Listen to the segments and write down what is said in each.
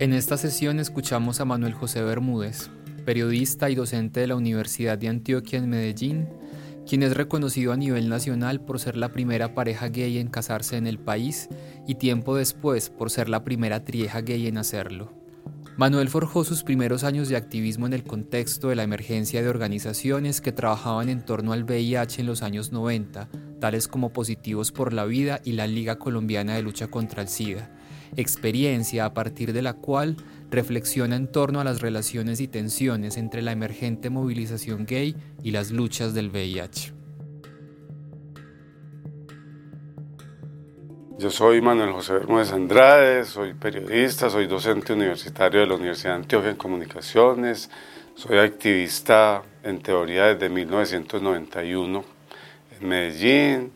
En esta sesión escuchamos a Manuel José Bermúdez, periodista y docente de la Universidad de Antioquia en Medellín, quien es reconocido a nivel nacional por ser la primera pareja gay en casarse en el país y tiempo después por ser la primera trieja gay en hacerlo. Manuel forjó sus primeros años de activismo en el contexto de la emergencia de organizaciones que trabajaban en torno al VIH en los años 90, tales como Positivos por la Vida y la Liga Colombiana de Lucha contra el SIDA, experiencia a partir de la cual reflexiona en torno a las relaciones y tensiones entre la emergente movilización gay y las luchas del VIH. Yo soy Manuel José Bermúdez Andrade, soy periodista, soy docente universitario de la Universidad de Antioquia en Comunicaciones, soy activista en teoría desde 1991 en Medellín,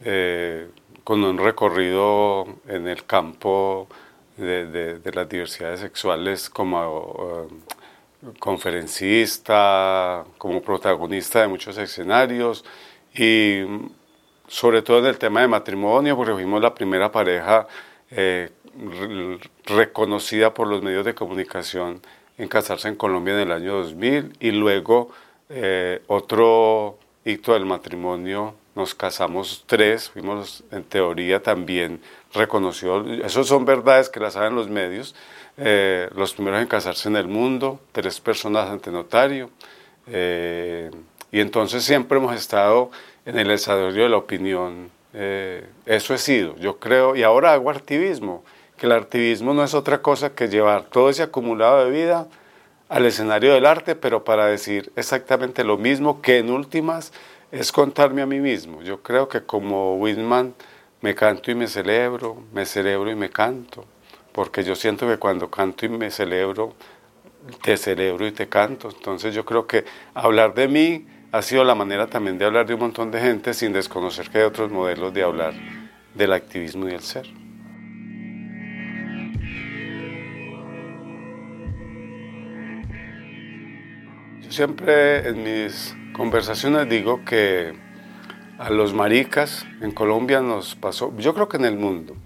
eh, con un recorrido en el campo de, las diversidades sexuales como eh, conferencista, como protagonista de muchos escenarios y sobre todo en el tema de matrimonio, porque fuimos la primera pareja eh, reconocida por los medios de comunicación en casarse en Colombia en el año 2000 y luego eh, otro hito del matrimonio, nos casamos tres, fuimos en teoría también reconocidos, esos son verdades que las saben los medios, eh, los primeros en casarse en el mundo, tres personas ante notario, y entonces siempre hemos estado en el desarrollo de la opinión. Eh, eso he sido, yo creo, y ahora hago activismo, que el activismo no es otra cosa que llevar todo ese acumulado de vida al escenario del arte, pero para decir exactamente lo mismo, que en últimas es contarme a mí mismo. Yo creo que como Whitman me canto y me celebro, me celebro y me canto, porque yo siento que cuando canto y me celebro, te celebro y te canto. Entonces yo creo que hablar de mí ha sido la manera también de hablar de un montón de gente sin desconocer que hay otros modelos de hablar del activismo y el ser. Yo siempre en mis conversaciones digo que a los maricas en Colombia nos pasó, yo creo que en el mundo,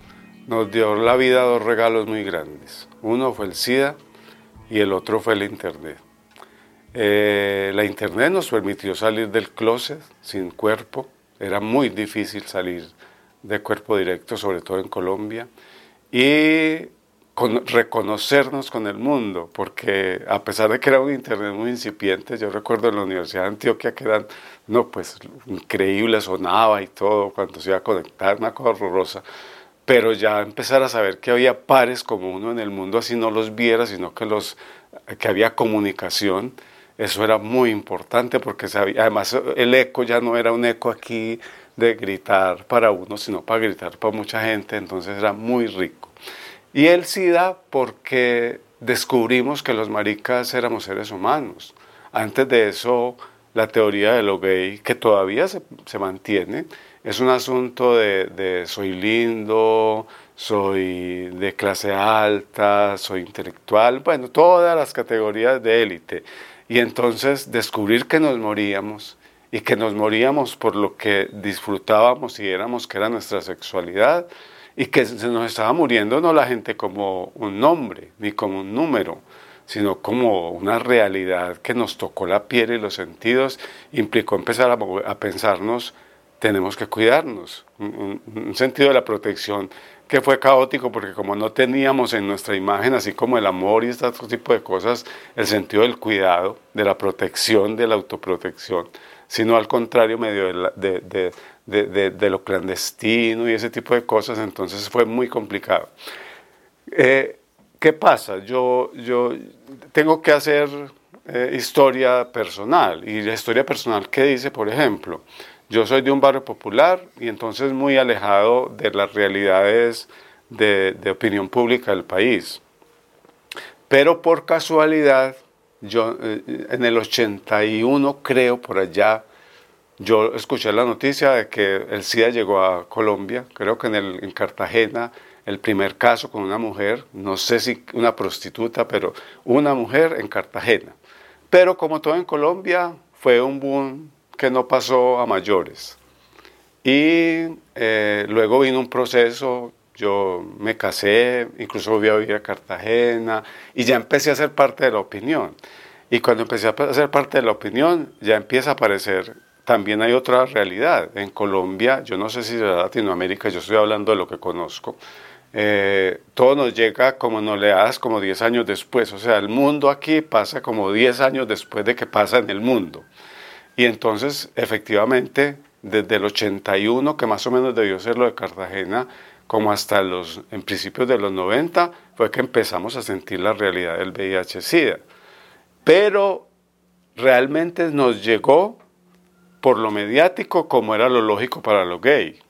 nos dio la vida dos regalos muy grandes. Uno fue el SIDA y el otro fue el Internet. Eh, la internet nos permitió salir del closet sin cuerpo. Era muy difícil salir de cuerpo directo, sobre todo en Colombia. Y reconocernos con el mundo, porque a pesar de que era un internet muy incipiente, yo recuerdo en la Universidad de Antioquia que eran, no, pues increíble, sonaba y todo, cuando se iba a conectar, una cosa horrorosa, pero ya empezar a saber que había pares como uno en el mundo, así no los viera, sino que, los, que había comunicación, eso era muy importante porque sabía, además el eco ya no era un eco aquí de gritar para uno, sino para gritar para mucha gente, entonces era muy rico. Y el SIDA porque descubrimos que los maricas éramos seres humanos. Antes de eso, la teoría de lo que todavía se, se mantiene, es un asunto de soy lindo, soy de clase alta, soy intelectual, bueno, todas las categorías de élite. Y entonces descubrir que nos moríamos y que nos moríamos por lo que disfrutábamos y éramos que era nuestra sexualidad y que se nos estaba muriendo no la gente como un nombre ni como un número, sino como una realidad que nos tocó la piel y los sentidos, implicó empezar a, pensarnos, tenemos que cuidarnos, un sentido de la protección que fue caótico porque como no teníamos en nuestra imagen, así como el amor y este tipo de cosas, el sentido del cuidado, de la protección, de la autoprotección, sino al contrario, medio de, de, lo clandestino y ese tipo de cosas, entonces fue muy complicado. Eh, ¿Qué pasa? Yo, yo tengo que hacer eh, historia personal, y la historia personal, ¿qué dice, por ejemplo? Yo soy de un barrio popular y entonces muy alejado de las realidades de, opinión pública del país. Pero por casualidad, yo eh, en el 81 creo por allá, yo escuché la noticia de que el SIDA llegó a Colombia, creo que en, el, en Cartagena, el primer caso con una mujer, no sé si una prostituta, pero una mujer en Cartagena. Pero como todo en Colombia, fue un boom que no pasó a mayores. Y eh, luego vino un proceso, yo me casé, incluso volví a vivir a Cartagena y ya empecé a ser parte de la opinión. Y cuando empecé a ser parte de la opinión, ya empieza a aparecer, también hay otra realidad. En Colombia, yo no sé si de Latinoamérica, yo estoy hablando de lo que conozco, eh, todo nos llega como no le das como 10 años después. O sea, el mundo aquí pasa como 10 años después de que pasa en el mundo. Y entonces, efectivamente, desde el 81, que más o menos debió ser lo de Cartagena, como hasta los, en principios de los 90, fue que empezamos a sentir la realidad del VIH-Sida. Pero realmente nos llegó por lo mediático como era lo lógico para los gays.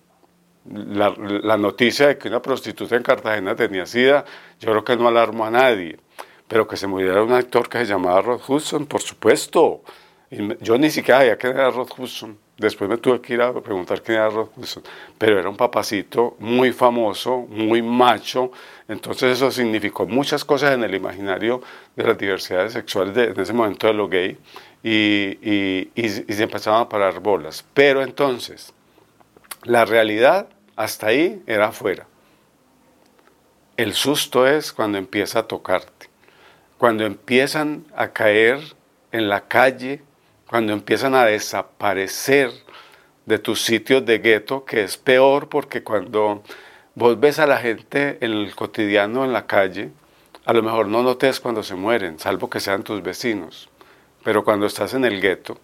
La, noticia de que una prostituta en Cartagena tenía SIDA, yo creo que no alarmó a nadie. Pero que se muriera un actor que se llamaba Rod Hudson, por supuesto. yo ni siquiera sabía quién era Rod Hudson. Después me tuve que ir a preguntar quién era Rod. Pero era un papacito muy famoso, muy macho. Entonces eso significó muchas cosas en el imaginario de las diversidades sexuales de, en ese momento de lo gay. Y, y, y, y se empezaban a parar bolas. Pero entonces, la realidad hasta ahí era afuera. El susto es cuando empieza a tocarte, cuando empiezan a caer en la calle, cuando empiezan a desaparecer de tus sitios de gueto, que es peor porque cuando vos ves a la gente en el cotidiano en la calle, a lo mejor no notes cuando se mueren, salvo que sean tus vecinos, pero cuando estás en el gueto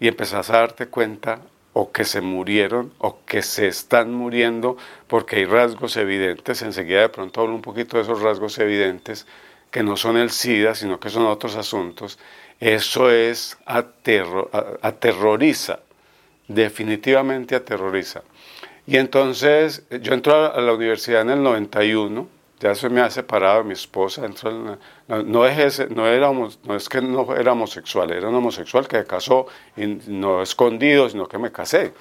y empezás a darte cuenta o que se murieron o que se están muriendo porque hay rasgos evidentes, enseguida de pronto hablo un poquito de esos rasgos evidentes que no son el SIDA, sino que son otros asuntos, eso es aterroriza, definitivamente aterroriza. Y entonces yo entro a la universidad en el 91, ya se me ha separado mi esposa, no, no, es no, era, no es que no era homosexual, era un homosexual que se casó, no escondido, sino que me casé.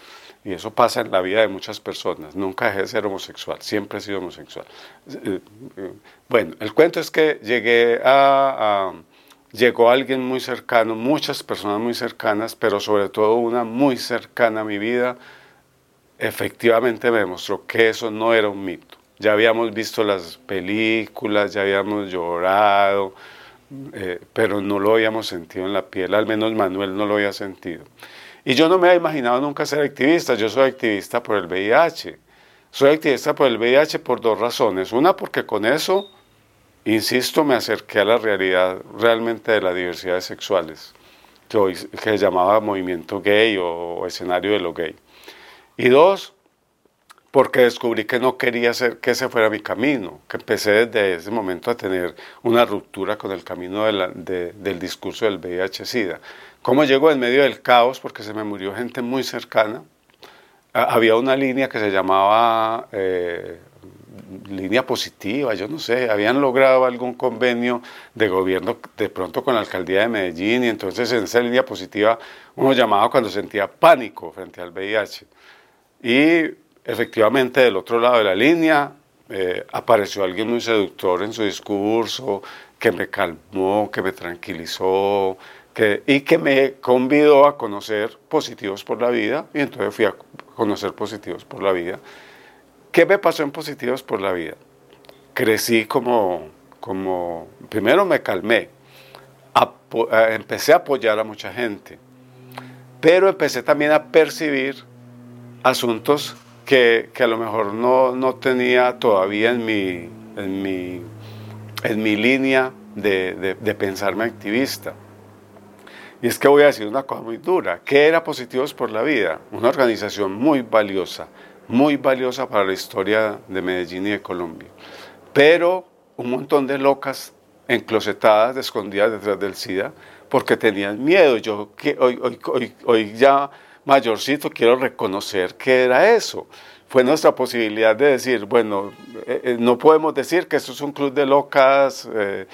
Y eso pasa en la vida de muchas personas. Nunca dejé de ser homosexual, siempre he sido homosexual. Eh, eh, bueno, el cuento es que llegué a llegó alguien muy cercano, muchas personas muy cercanas, pero sobre todo una muy cercana a mi vida, efectivamente me demostró que eso no era un mito ya habíamos visto las películas, ya habíamos llorado, eh, pero no lo habíamos sentido en la piel, al menos Manuel no lo había sentido. Y yo no me había imaginado nunca ser activista, yo soy activista por el VIH. Soy activista por el VIH por dos razones. Una, porque con eso, insisto, me acerqué a la realidad realmente de las diversidades sexuales, que, hoy, que llamaba movimiento gay o escenario de lo gay. Y dos, porque descubrí que no quería hacer que ese fuera mi camino, que empecé desde ese momento a tener una ruptura con el camino del discurso del VIH-Sida. ¿Cómo llegó en medio del caos? Porque se me murió gente muy cercana. Había una línea que se llamaba eh, línea positiva, yo no sé, habían logrado algún convenio de gobierno de pronto con la alcaldía de Medellín y entonces en esa línea positiva uno llamaba cuando sentía pánico frente al VIH. Y efectivamente del otro lado de la línea eh, apareció alguien muy seductor en su discurso, que me calmó, que me tranquilizó, que, y que me convidó a conocer positivos por la vida, y entonces fui a conocer positivos por la vida. ¿Qué me pasó en positivos por la vida? Crecí como, como primero me calmé, eh, empecé a apoyar a mucha gente, pero empecé también a percibir asuntos que, que a lo mejor no, no, tenía todavía en mi, en mi, en mi línea de, de, pensarme activista. Y es que voy a decir una cosa muy dura. ¿Qué era Positivos por la Vida? Una organización muy valiosa, muy valiosa para la historia de Medellín y de Colombia. Pero un montón de locas enclosetadas, escondidas detrás del SIDA, porque tenían miedo. Yo que hoy, hoy, hoy, hoy ya mayorcito quiero reconocer que era eso. Fue nuestra posibilidad de decir, bueno, eh, eh, no podemos decir que esto es un club de locas, eh,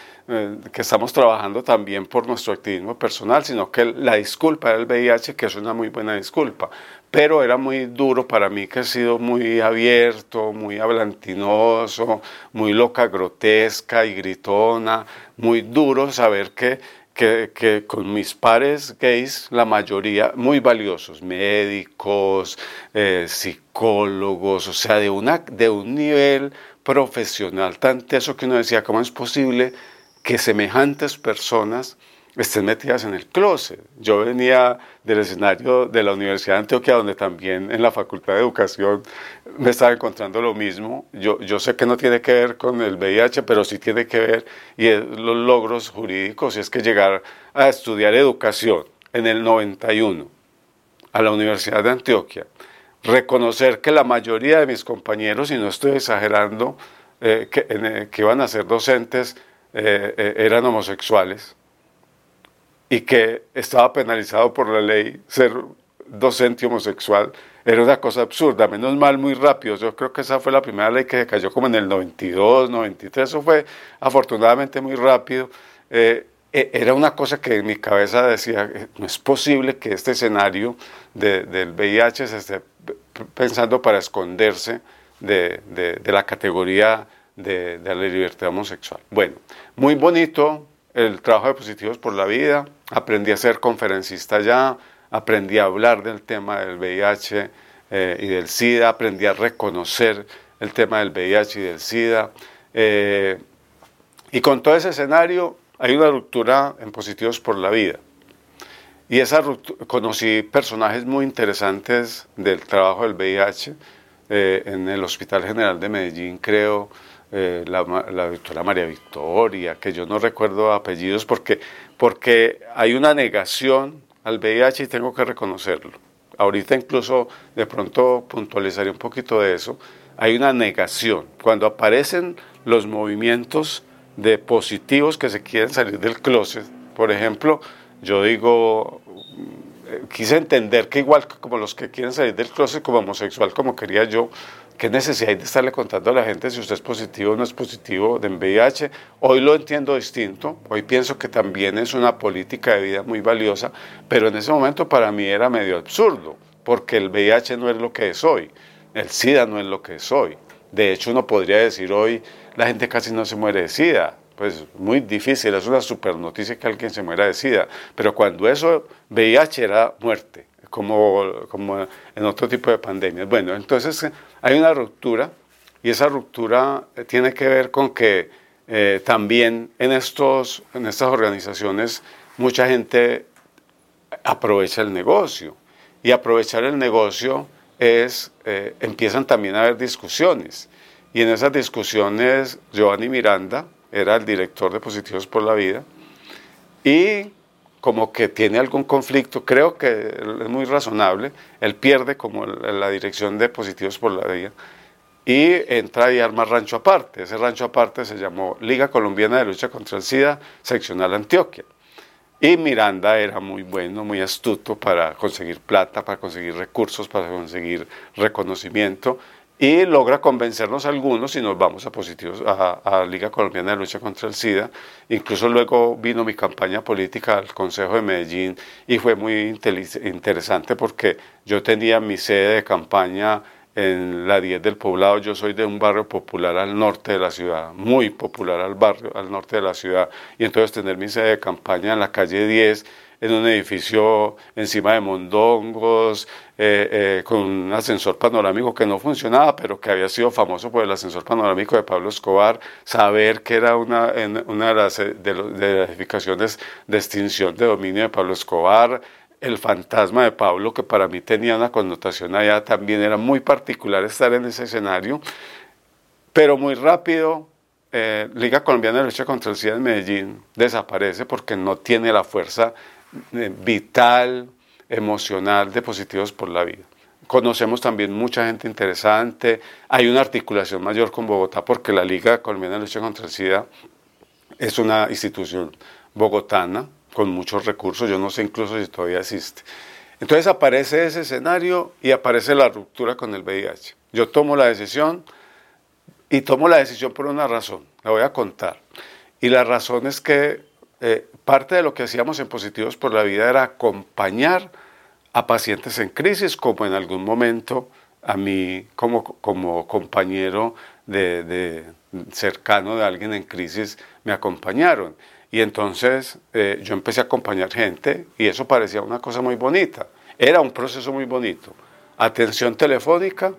que estamos trabajando también por nuestro activismo personal, sino que la disculpa era el VIH, que es una muy buena disculpa. Pero era muy duro para mí, que he sido muy abierto, muy hablantinoso, muy loca, grotesca y gritona, muy duro saber que que, con mis pares gays, la mayoría muy valiosos, médicos, eh, psicólogos, o sea, de, una, de un nivel profesional tan teso que uno decía, ¿cómo es posible que semejantes personas estén metidas en el closet. Yo venía del escenario de la Universidad de Antioquia, donde también en la Facultad de Educación me estaba encontrando lo mismo. Yo, yo sé que no tiene que ver con el VIH, pero sí tiene que ver y los logros jurídicos, y es que llegar a estudiar educación en el 91 a la Universidad de Antioquia, reconocer que la mayoría de mis compañeros, y no estoy exagerando, eh, que, eh, que, iban a ser docentes, eh, eran homosexuales y que estaba penalizado por la ley ser docente homosexual, era una cosa absurda, menos mal muy rápido. Yo creo que esa fue la primera ley que cayó como en el 92, 93, eso fue afortunadamente muy rápido. Eh, e, era una cosa que en mi cabeza decía, eh, no es posible que este escenario del VIH se esté pensando para esconderse de, de la categoría de, la libertad homosexual. Bueno, muy bonito, el trabajo de Positivos por la Vida, aprendí a ser conferencista ya, aprendí a hablar del tema del VIH eh, y del SIDA, aprendí a reconocer el tema del VIH y del SIDA. Eh, y con todo ese escenario hay una ruptura en Positivos por la Vida. Y esa conocí personajes muy interesantes del trabajo del VIH eh, en el Hospital General de Medellín, creo, eh, la, doctora María Victoria, que yo no recuerdo apellidos porque, porque hay una negación al VIH y tengo que reconocerlo. Ahorita incluso de pronto puntualizaré un poquito de eso. Hay una negación. Cuando aparecen los movimientos de positivos que se quieren salir del closet, por ejemplo, yo digo, quise entender que igual como los que quieren salir del closet como homosexual, como quería yo, ¿Qué necesidad hay de estarle contando a la gente si usted es positivo o no es positivo de VIH? Hoy lo entiendo distinto, hoy pienso que también es una política de vida muy valiosa, pero en ese momento para mí era medio absurdo, porque el VIH no es lo que es hoy, el SIDA no es lo que es hoy. De hecho, uno podría decir hoy, la gente casi no se muere de SIDA, pues muy difícil, es una super noticia que alguien se muera de SIDA, pero cuando eso, VIH era muerte como, como en otro tipo de pandemias. Bueno, entonces hay una ruptura y esa ruptura tiene que ver con que eh, también en, estos, en estas organizaciones mucha gente aprovecha el negocio. Y aprovechar el negocio es, eh, empiezan también a haber discusiones. Y en esas discusiones Giovanni Miranda era el director de Positivos por la Vida y como que tiene algún conflicto, creo que es muy razonable, él pierde como la dirección de Positivos por la Vida y entra y arma rancho aparte. Ese rancho aparte se llamó Liga Colombiana de Lucha contra el SIDA, seccional Antioquia. Y Miranda era muy bueno, muy astuto para conseguir plata, para conseguir recursos, para conseguir reconocimiento y logra convencernos a algunos y nos vamos a positivos a, Liga Colombiana de Lucha contra el SIDA. Incluso luego vino mi campaña política al Consejo de Medellín y fue muy interesante porque yo tenía mi sede de campaña en la 10 del poblado. Yo soy de un barrio popular al norte de la ciudad, muy popular al barrio al norte de la ciudad. Y entonces tener mi sede de campaña en la calle 10 en un edificio encima de mondongos, eh, eh, con un ascensor panorámico que no funcionaba, pero que había sido famoso por el ascensor panorámico de Pablo Escobar, saber que era una, una de, las, eh, de, las edificaciones de extinción de dominio de Pablo Escobar, el fantasma de Pablo, que para mí tenía una connotación allá, también era muy particular estar en ese escenario, pero muy rápido Liga Colombiana de Lucha contra el SIDA en Medellín desaparece porque no tiene la fuerza vital, emocional de Positivos por la Vida. Conocemos también mucha gente interesante, hay una articulación mayor con Bogotá porque la Liga Colombiana de Lucha contra el SIDA es una institución bogotana con muchos recursos, yo no sé incluso si todavía existe. Entonces aparece ese escenario y aparece la ruptura con el VIH. Yo tomo la decisión y tomo la decisión por una razón, la voy a contar. Y la razón es que eh, parte de lo que hacíamos en Positivos por la Vida era acompañar a pacientes en crisis, como en algún momento a mí como, como compañero de, cercano de alguien en crisis me acompañaron. Y entonces eh, yo empecé a acompañar gente y eso parecía una cosa muy bonita. Era un proceso muy bonito. Atención telefónica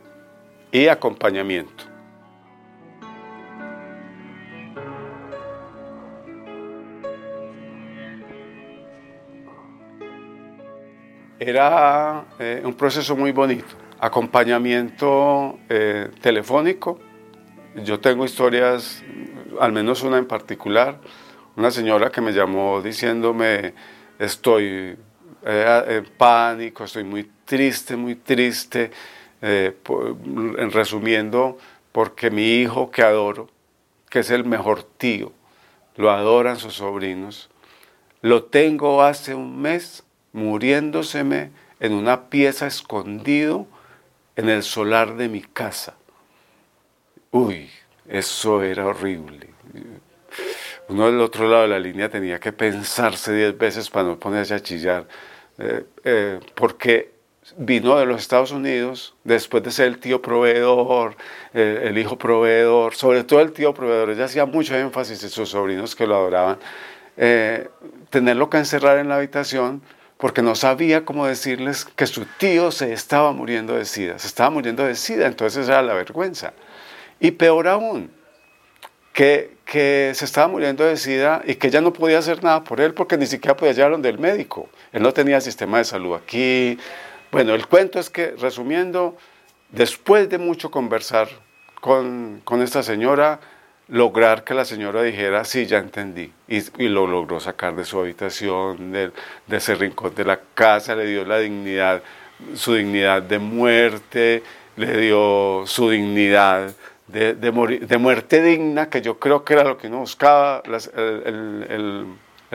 y acompañamiento. Era eh, un proceso muy bonito. Acompañamiento eh, telefónico. Yo tengo historias, al menos una en particular, una señora que me llamó diciéndome, estoy eh, en pánico, estoy muy triste, muy triste, en resumiendo, porque mi hijo que adoro, que es el mejor tío, lo adoran sus sobrinos, lo tengo hace un mes muriéndoseme en una pieza escondido en el solar de mi casa. Uy, eso era horrible. Uno del otro lado de la línea tenía que pensarse diez veces para no ponerse a chillar, eh, eh, porque vino de los Estados Unidos después de ser el tío proveedor, eh, el hijo proveedor, sobre todo el tío proveedor. Ella hacía mucho énfasis en sus sobrinos que lo adoraban. tenerlo que encerrar en la habitación porque no sabía cómo decirles que su tío se estaba muriendo de sida, se estaba muriendo de sida, entonces era la vergüenza. Y peor aún, que, que se estaba muriendo de sida y que ella no podía hacer nada por él porque ni siquiera podía llevarlo del médico. Él no tenía sistema de salud aquí. Bueno, el cuento es que, resumiendo, después de mucho conversar con, con esta señora, lograr que la señora dijera, sí, ya entendí. Y, lo logró sacar de su habitación, de, ese rincón de la casa, le dio la dignidad, su dignidad de muerte, le dio su dignidad de, de, muerte digna, que yo creo que era lo que uno buscaba. el,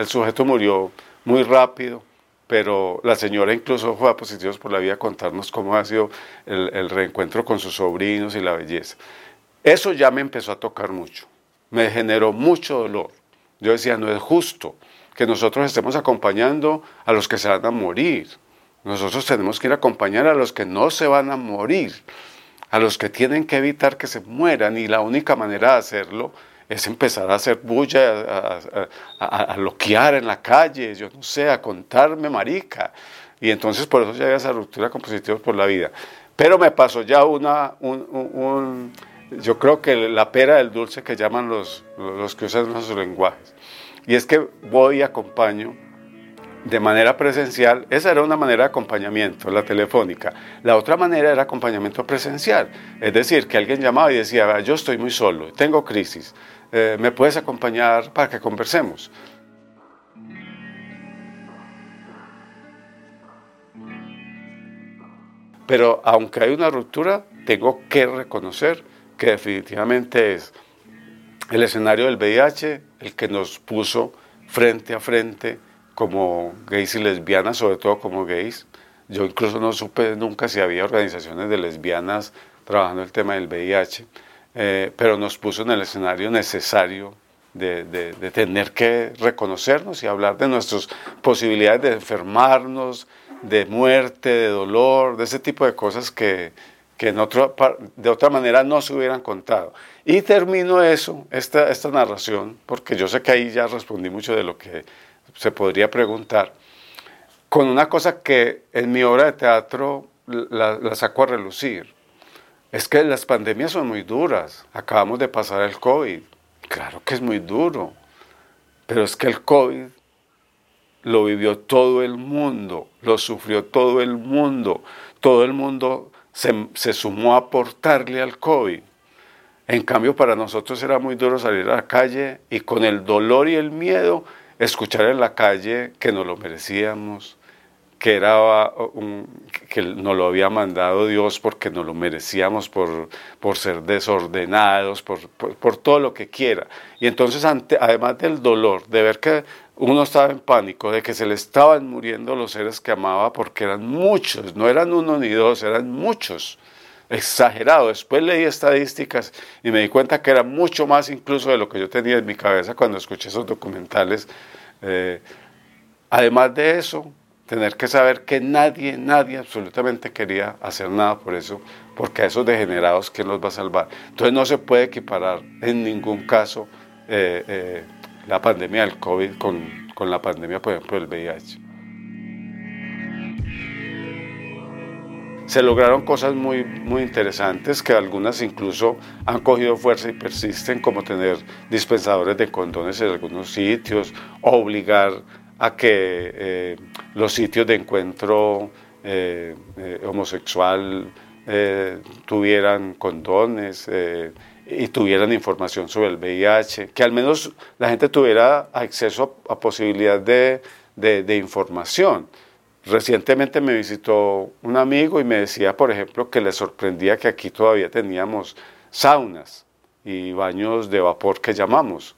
sujeto murió muy rápido, pero la señora incluso fue a Positivos por la Vida a contarnos cómo ha sido el reencuentro con sus sobrinos y la belleza. Eso ya me empezó a tocar mucho, me generó mucho dolor. Yo decía, no es justo que nosotros estemos acompañando a los que se van a morir. Nosotros tenemos que ir a acompañar a los que no se van a morir, a los que tienen que evitar que se mueran y la única manera de hacerlo es empezar a hacer bulla, a, loquear en la calle, yo no sé, a contarme marica. Y entonces por eso ya había esa ruptura con positivos por la vida. Pero me pasó ya una, un yo creo que la pera del dulce que llaman los, los que usan nuestros lenguajes. Y es que voy y acompaño de manera presencial, esa era una manera de acompañamiento, la telefónica. La otra manera era acompañamiento presencial, es decir, que alguien llamaba y decía, yo estoy muy solo, tengo crisis, eh, ¿me puedes acompañar para que conversemos? Pero aunque hay una ruptura, tengo que reconocer que definitivamente es el escenario del VIH el que nos puso frente a frente como gays y lesbianas, sobre todo como gays. Yo incluso no supe nunca si había organizaciones de lesbianas trabajando el tema del VIH, eh, pero nos puso en el escenario necesario de, de, tener que reconocernos y hablar de nuestras posibilidades de enfermarnos, de muerte, de dolor, de ese tipo de cosas que, que de otra manera no se hubieran contado. Y termino eso, esta, esta narración, porque yo sé que ahí ya respondí mucho de lo que se podría preguntar, con una cosa que en mi obra de teatro la, la saco a relucir. Es que las pandemias son muy duras. Acabamos de pasar el COVID. Claro que es muy duro. Pero es que el COVID lo vivió todo el mundo, lo sufrió todo el mundo. Todo el mundo se, sumó a aportarle al COVID. En cambio, para nosotros era muy duro salir a la calle y con el dolor y el miedo escuchar en la calle que nos lo merecíamos, que era un, que nos lo había mandado Dios porque nos lo merecíamos por, por ser desordenados, por, por, todo lo que quiera. Y entonces, además del dolor, de ver que uno estaba en pánico, de que se le estaban muriendo los seres que amaba, porque eran muchos, no eran uno ni dos, eran muchos, exagerado. Después leí estadísticas y me di cuenta que era mucho más incluso de lo que yo tenía en mi cabeza cuando escuché esos documentales. Eh, además de eso, tener que saber que nadie, nadie absolutamente quería hacer nada por eso, porque a esos degenerados, ¿quién los va a salvar? Entonces no se puede equiparar en ningún caso eh, eh, la pandemia del COVID con, con la pandemia, por ejemplo, del VIH. se lograron cosas muy, muy interesantes que algunas incluso han cogido fuerza y persisten, como tener dispensadores de condones en algunos sitios, obligar a que eh, los sitios de encuentro eh, eh, homosexual tuvieran condones y tuvieran información sobre el VIH, que al menos la gente tuviera acceso a, posibilidad de, de, información. Recientemente me visitó un amigo y me decía, por ejemplo, que le sorprendía que aquí todavía teníamos saunas y baños de vapor que llamamos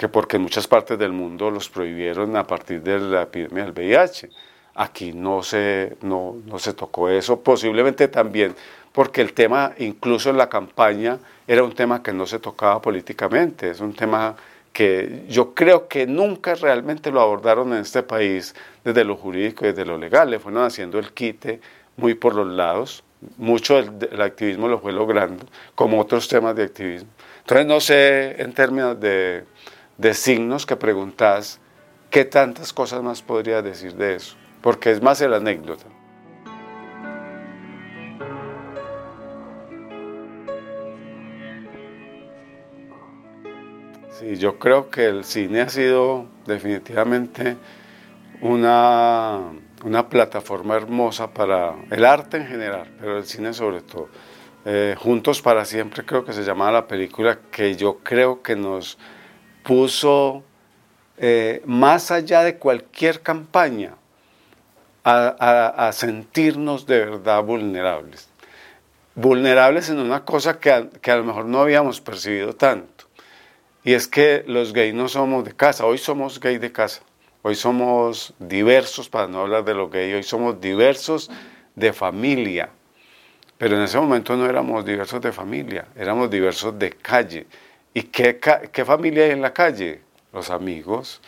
que porque en muchas partes del mundo los prohibieron a partir de la epidemia del VIH. Aquí no se, no, no se tocó eso, posiblemente también porque el tema, incluso en la campaña, era un tema que no se tocaba políticamente, es un tema que yo creo que nunca realmente lo abordaron en este país desde lo jurídico y desde lo legal, le fueron haciendo el quite muy por los lados, mucho del activismo lo fue logrando, como otros temas de activismo. Entonces no sé en términos de de signos que preguntas, ¿qué tantas cosas más podría decir de eso? Porque es más el anécdota. Sí, yo creo que el cine ha sido definitivamente una, una plataforma hermosa para el arte en general, pero el cine sobre todo. Eh, Juntos para siempre creo que se llamaba la película que yo creo que nos puso eh, más allá de cualquier campaña a, sentirnos de verdad vulnerables. Vulnerables en una cosa que a, que a lo mejor no habíamos percibido tanto. Y es que los gays no somos de casa, hoy somos gay de casa, hoy somos diversos, para no hablar de los gays, hoy somos diversos de familia. Pero en ese momento no éramos diversos de familia, éramos diversos de calle. ¿Y qué, qué familia hay en la calle? Los amigos.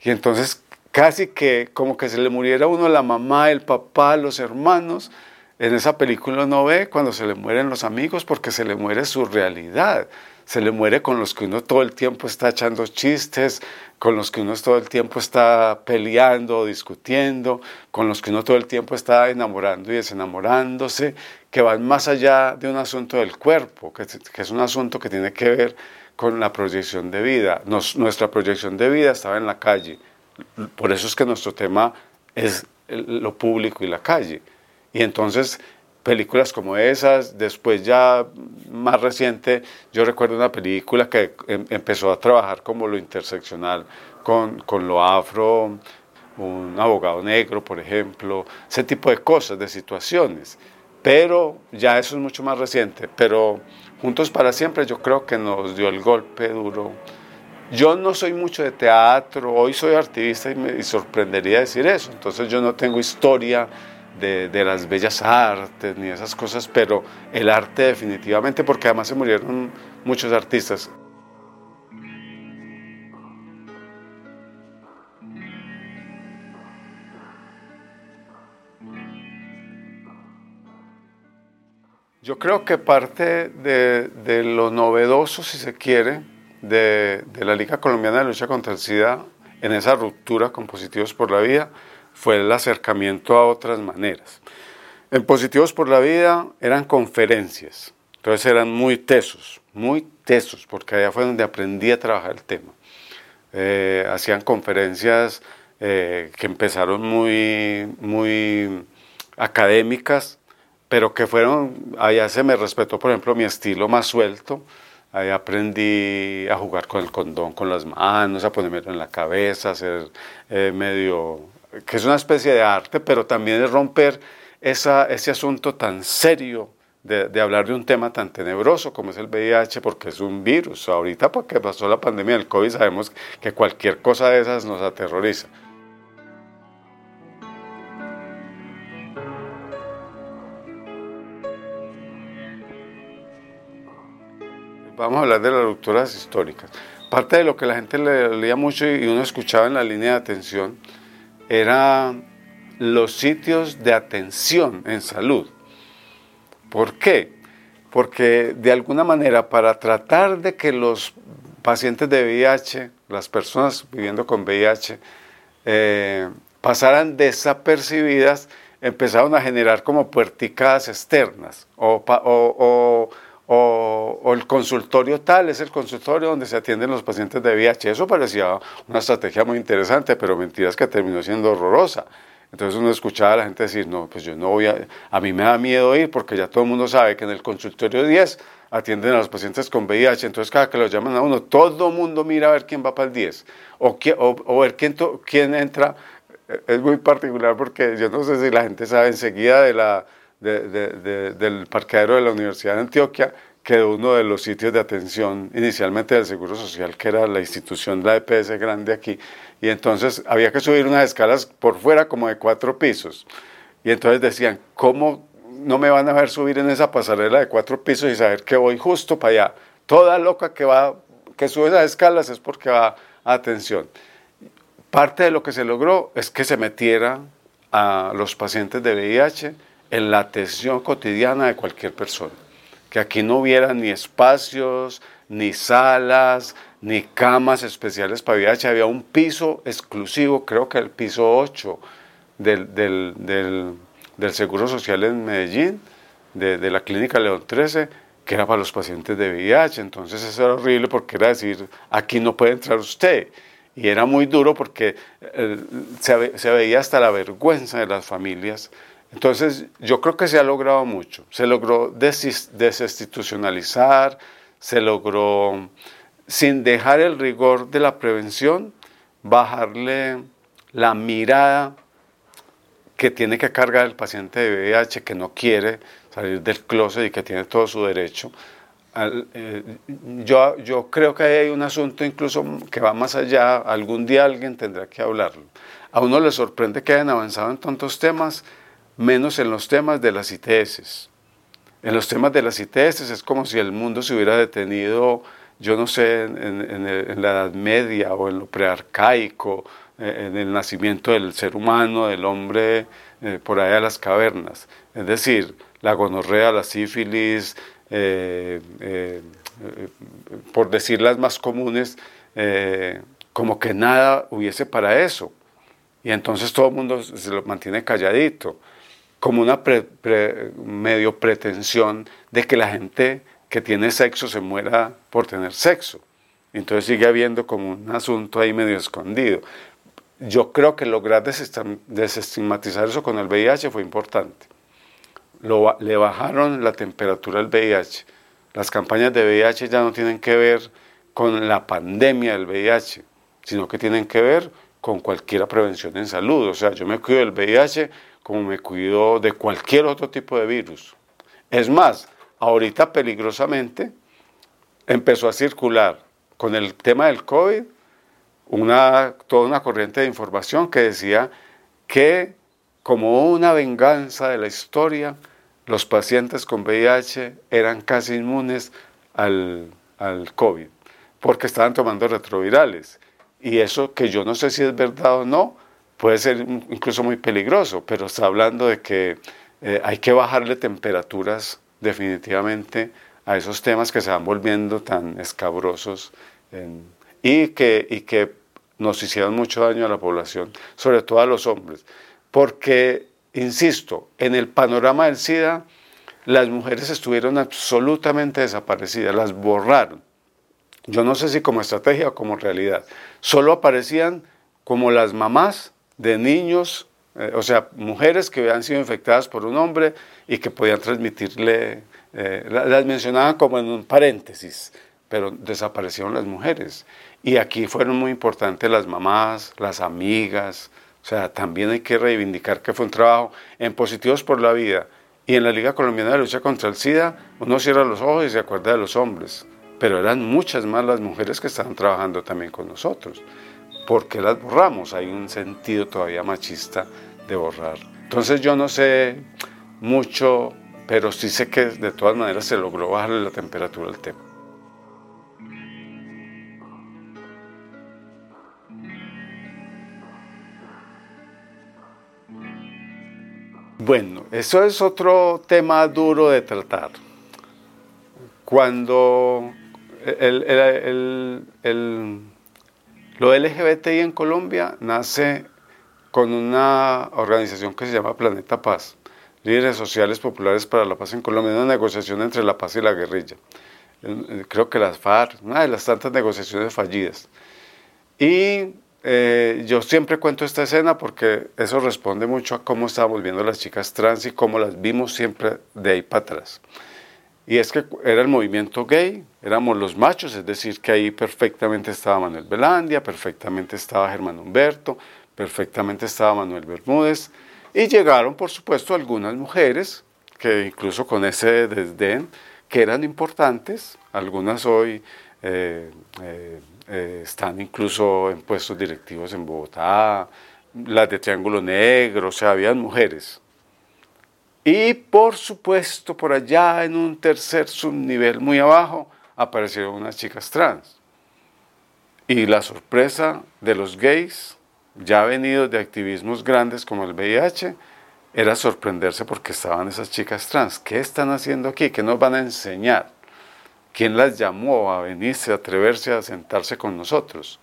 Y entonces casi que como que se le muriera a uno la mamá, el papá, los hermanos. En esa película no ve cuando se le mueren los amigos porque se le muere su realidad. Se le muere con los que uno todo el tiempo está echando chistes, con los que uno todo el tiempo está peleando, discutiendo, con los que uno todo el tiempo está enamorando y desenamorándose, que van más allá de un asunto del cuerpo, que, es un asunto que tiene que ver con la proyección de vida. nuestra proyección de vida estaba en la calle. Por eso es que nuestro tema es lo público y la calle. Y entonces películas como esas, después ya más reciente, yo recuerdo una película que em, empezó a trabajar como lo interseccional con, con lo afro, un abogado negro, por ejemplo, ese tipo de cosas, de situaciones pero ya eso es mucho más reciente. Pero Juntos para Siempre yo creo que nos dio el golpe duro. Yo no soy mucho de teatro, hoy soy artista y me sorprendería decir eso, entonces yo no tengo historia de, de, las bellas artes ni esas cosas, pero el arte definitivamente, porque además se murieron muchos artistas. Yo creo que parte de, lo novedoso, si se quiere, de, la Liga Colombiana de Lucha contra el SIDA en esa ruptura con Positivos por la Vida fue el acercamiento a otras maneras. En Positivos por la Vida eran conferencias, entonces eran muy tesos, muy tesos, porque allá fue donde aprendí a trabajar el tema. Eh, hacían conferencias eh, que empezaron muy, muy académicas, pero que fueron, allá se me respetó, por ejemplo, mi estilo más suelto, ahí aprendí a jugar con el condón con las manos, a ponérmelo en la cabeza, a ser eh, medio que es una especie de arte, pero también es romper esa, ese asunto tan serio de, de, hablar de un tema tan tenebroso como es el VIH, porque es un virus. Ahorita, porque pasó la pandemia del COVID, sabemos que cualquier cosa de esas nos aterroriza. Vamos a hablar de las rupturas históricas. Parte de lo que la gente leía mucho y uno escuchaba en la línea de atención era los sitios de atención en salud. ¿Por qué? Porque de alguna manera para tratar de que los pacientes de VIH, las personas viviendo con VIH, eh, pasaran desapercibidas, empezaron a generar como puerticadas externas o, el consultorio tal es el consultorio donde se atienden los pacientes de VIH. Eso parecía una estrategia muy interesante, pero mentiras que terminó siendo horrorosa. Entonces uno escuchaba a la gente decir, no, pues yo no voy a, a mí me da miedo ir porque ya todo el mundo sabe que en el consultorio 10 atienden a los pacientes con VIH, entonces cada que lo llaman a uno, todo el mundo mira a ver quién va para el 10 o, o, o ver quién, quién entra. Es muy particular porque yo no sé si la gente sabe enseguida de la del parqueadero de la Universidad de Antioquia, que uno de los sitios de atención inicialmente del Seguro Social, que era la institución, la EPS grande aquí, y entonces había que subir unas escalas por fuera como de cuatro pisos. Y entonces decían, ¿cómo no me van a ver subir en esa pasarela de cuatro pisos y saber que voy justo para allá? Toda loca que va, que sube esas escalas es porque va a atención. Parte de lo que se logró es que se metiera a los pacientes de VIH en la atención cotidiana de cualquier persona. Que aquí no hubiera ni espacios, ni salas, ni camas especiales para VIH. Había un piso exclusivo, creo que el piso 8 del, del, del, Seguro Social en Medellín, de, la Clínica León 13, que era para los pacientes de VIH. Entonces eso era horrible porque era decir, aquí no puede entrar usted. Y era muy duro porque eh, se, se veía hasta la vergüenza de las familias entonces, yo creo que se ha logrado mucho. Se logró desinstitucionalizar, se logró, sin dejar el rigor de la prevención, bajarle la mirada que tiene que cargar el paciente de VIH que no quiere salir del closet y que tiene todo su derecho. Eh, yo, yo creo que hay un asunto incluso que va más allá, algún día alguien tendrá que hablarlo. A uno le sorprende que hayan avanzado en tantos temas menos en los temas de las ITS. En los temas de las ITS es como si el mundo se hubiera detenido, yo no sé, en, la Edad Media o en lo prearcaico, eh, en el nacimiento del ser humano, del hombre eh, por allá de las cavernas. Es decir, la gonorrea, la sífilis, eh, por decir las más comunes, como que nada hubiese para eso. Y entonces todo el mundo se lo mantiene calladito como una medio pretensión de que la gente que tiene sexo se muera por tener sexo. Entonces sigue habiendo como un asunto ahí medio escondido. Yo creo que lograr desestigmatizar eso con el VIH fue importante. Le bajaron la temperatura al VIH. Las campañas de VIH ya no tienen que ver con la pandemia del VIH, sino que tienen que ver con cualquier prevención en salud. O sea, yo me cuido del VIH como me cuido de cualquier otro tipo de virus. Es más, ahorita peligrosamente empezó a circular con el tema del COVID una, toda una corriente de información que decía que como una venganza de la historia, los pacientes con VIH eran casi inmunes al, al COVID, porque estaban tomando retrovirales. Y eso que yo no sé si es verdad o no, puede ser incluso muy peligroso, pero está hablando de que eh, hay que bajarle temperaturas definitivamente a esos temas que se van volviendo tan escabrosos y, que, y que nos hicieron mucho daño a la población, sobre todo a los hombres. Porque, insisto, en el panorama del SIDA, las mujeres estuvieron absolutamente desaparecidas, las borraron. Yo no sé si como estrategia o como realidad. Solo aparecían como las mamás de niños, eh, o sea, mujeres que habían sido infectadas por un hombre y que podían transmitirle, eh, las mencionaban como en un paréntesis, pero desaparecieron las mujeres. Y aquí fueron muy importantes las mamás, las amigas, o sea, también hay que reivindicar que fue un trabajo en Positivos por la Vida y en la Liga Colombiana de Lucha contra el SIDA, uno cierra los ojos y se acuerda de los hombres, pero eran muchas más las mujeres que estaban trabajando también con nosotros. ¿Por qué las borramos? Hay un sentido todavía machista de borrar. Entonces yo no sé mucho, pero sí sé que de todas maneras se logró bajarle la temperatura al tema. Bueno, eso es otro tema duro de tratar. Cuando el, lo LGBTI en Colombia nace con una organización que se llama Planeta Paz, Líderes Sociales Populares para la Paz en Colombia, una negociación entre la paz y la guerrilla. Creo que las FARC, una de las tantas negociaciones fallidas. Y eh, yo siempre cuento esta escena porque eso responde mucho a cómo estábamos viendo las chicas trans y cómo las vimos siempre de ahí para atrás. Y es que era el movimiento gay, éramos los machos, es decir, que ahí perfectamente estaba Manuel Belandia, perfectamente estaba Germán Humberto, perfectamente estaba Manuel Bermúdez, y llegaron, por supuesto, algunas mujeres que incluso con ese desdén, que eran importantes, algunas hoy eh, eh, eh, están incluso en puestos directivos en Bogotá, las de Triángulo Negro, o sea, habían mujeres. Y por supuesto, por allá en un tercer subnivel muy abajo, aparecieron unas chicas trans. Y la sorpresa de los gays, ya venidos de activismos grandes como el VIH, era sorprenderse porque estaban esas chicas trans. ¿Qué están haciendo aquí? ¿Qué nos van a enseñar? ¿Quién las llamó a venirse, a atreverse a sentarse con nosotros?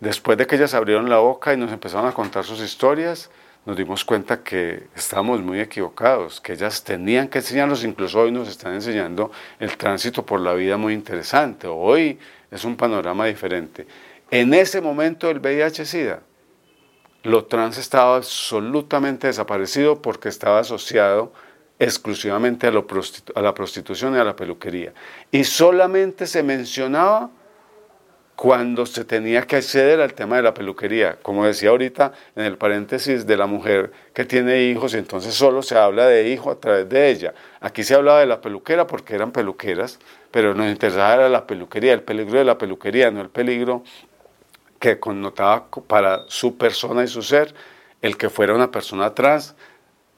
Después de que ellas abrieron la boca y nos empezaron a contar sus historias, nos dimos cuenta que estábamos muy equivocados, que ellas tenían que enseñarnos, incluso hoy nos están enseñando el tránsito por la vida muy interesante. Hoy es un panorama diferente. En ese momento el VIH-Sida, lo trans estaba absolutamente desaparecido porque estaba asociado exclusivamente a, la prostitución y a la peluquería. Y solamente se mencionaba cuando se tenía que acceder al tema de la peluquería, como decía ahorita en el paréntesis de la mujer que tiene hijos, y entonces solo se habla de hijo a través de ella. Aquí se hablaba de la peluquera porque eran peluqueras, pero nos interesaba la peluquería, el peligro de la peluquería, no el peligro que connotaba para su persona y su ser el que fuera una persona trans,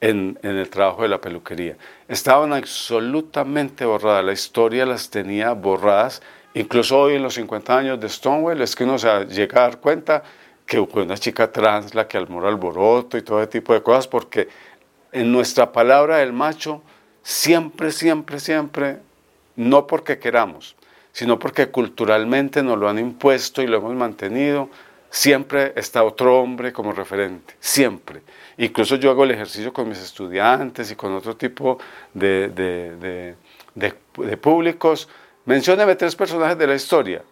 en, el trabajo de la peluquería. Estaban absolutamente borradas, la historia las tenía borradas. Incluso hoy en los 50 años de Stonewall es que uno se llega a dar cuenta que fue una chica trans la que el alboroto y todo ese tipo de cosas, porque en nuestra palabra del macho siempre, siempre, siempre, no porque queramos, sino porque culturalmente nos lo han impuesto y lo hemos mantenido, siempre está otro hombre como referente, siempre. Incluso yo hago el ejercicio con mis estudiantes y con otro tipo de, de, públicos. Mencióneme tres personajes de la historia.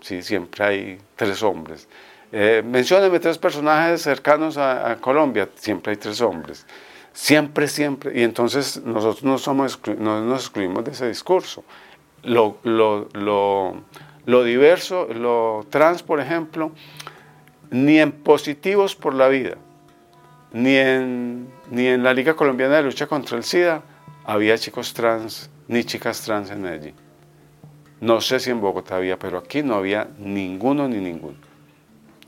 sí, siempre hay tres hombres. Eh, mencióneme tres personajes cercanos a, Colombia. Siempre hay tres hombres. Siempre, siempre. Y entonces nosotros no, somos, no nos excluimos de ese discurso. Lo, lo, lo, lo diverso, lo trans, por ejemplo, ni en positivos por la vida ni en, ni en la Liga Colombiana de Lucha contra el SIDA había chicos trans ni chicas trans en Medellín. No sé si en Bogotá había, pero aquí no había ninguno ni ninguno.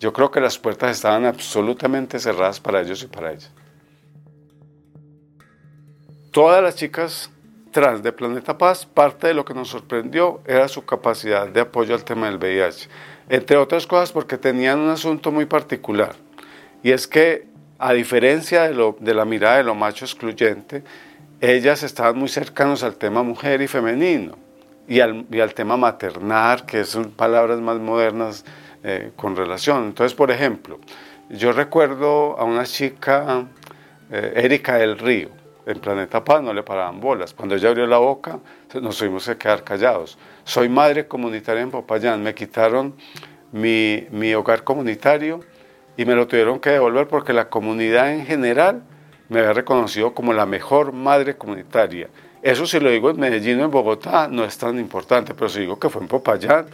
Yo creo que las puertas estaban absolutamente cerradas para ellos y para ellas. Todas las chicas trans de Planeta Paz, parte de lo que nos sorprendió era su capacidad de apoyo al tema del VIH. Entre otras cosas porque tenían un asunto muy particular. Y es que a diferencia de, lo, de la mirada de lo macho excluyente, ellas estaban muy cercanos al tema mujer y femenino y al, y al tema maternal, que son palabras más modernas eh, con relación. Entonces, por ejemplo, yo recuerdo a una chica, eh, Erika del Río, en Planeta Paz no le paraban bolas. Cuando ella abrió la boca, nos tuvimos que quedar callados. Soy madre comunitaria en Popayán, me quitaron mi, mi hogar comunitario y me lo tuvieron que devolver porque la comunidad en general me había reconocido como la mejor madre comunitaria. Eso si lo digo en Medellín o en Bogotá no es tan importante, pero si digo que fue en Popayán,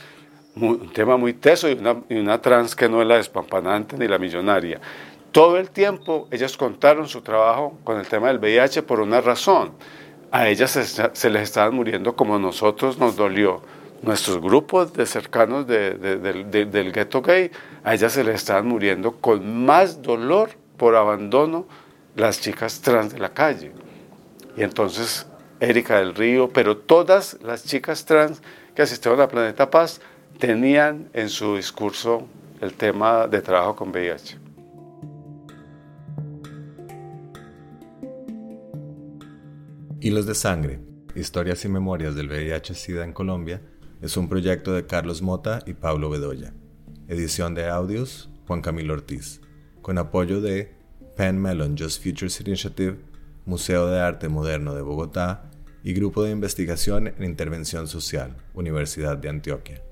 un tema muy teso y una, y una trans que no es la despampanante ni la millonaria. todo el tiempo ellas contaron su trabajo con el tema del VIH por una razón. A ellas se, les estaban muriendo como nosotros nos dolió. Nuestros grupos de cercanos del gueto gay, a ellas se les estaban muriendo con más dolor por abandono las chicas trans de la calle. Y entonces Erika del Río, pero todas las chicas trans que asistieron a Planeta Paz tenían en su discurso el tema de trabajo con VIH. Hilos de Sangre, Historias y Memorias del VIH-Sida en Colombia, es un proyecto de Carlos Mota y Pablo Bedoya. Edición de audios, Juan Camilo Ortiz, con apoyo de Penn Mellon Just Futures Initiative, Museo de Arte Moderno de Bogotá y Grupo de Investigación en Intervención Social, Universidad de Antioquia.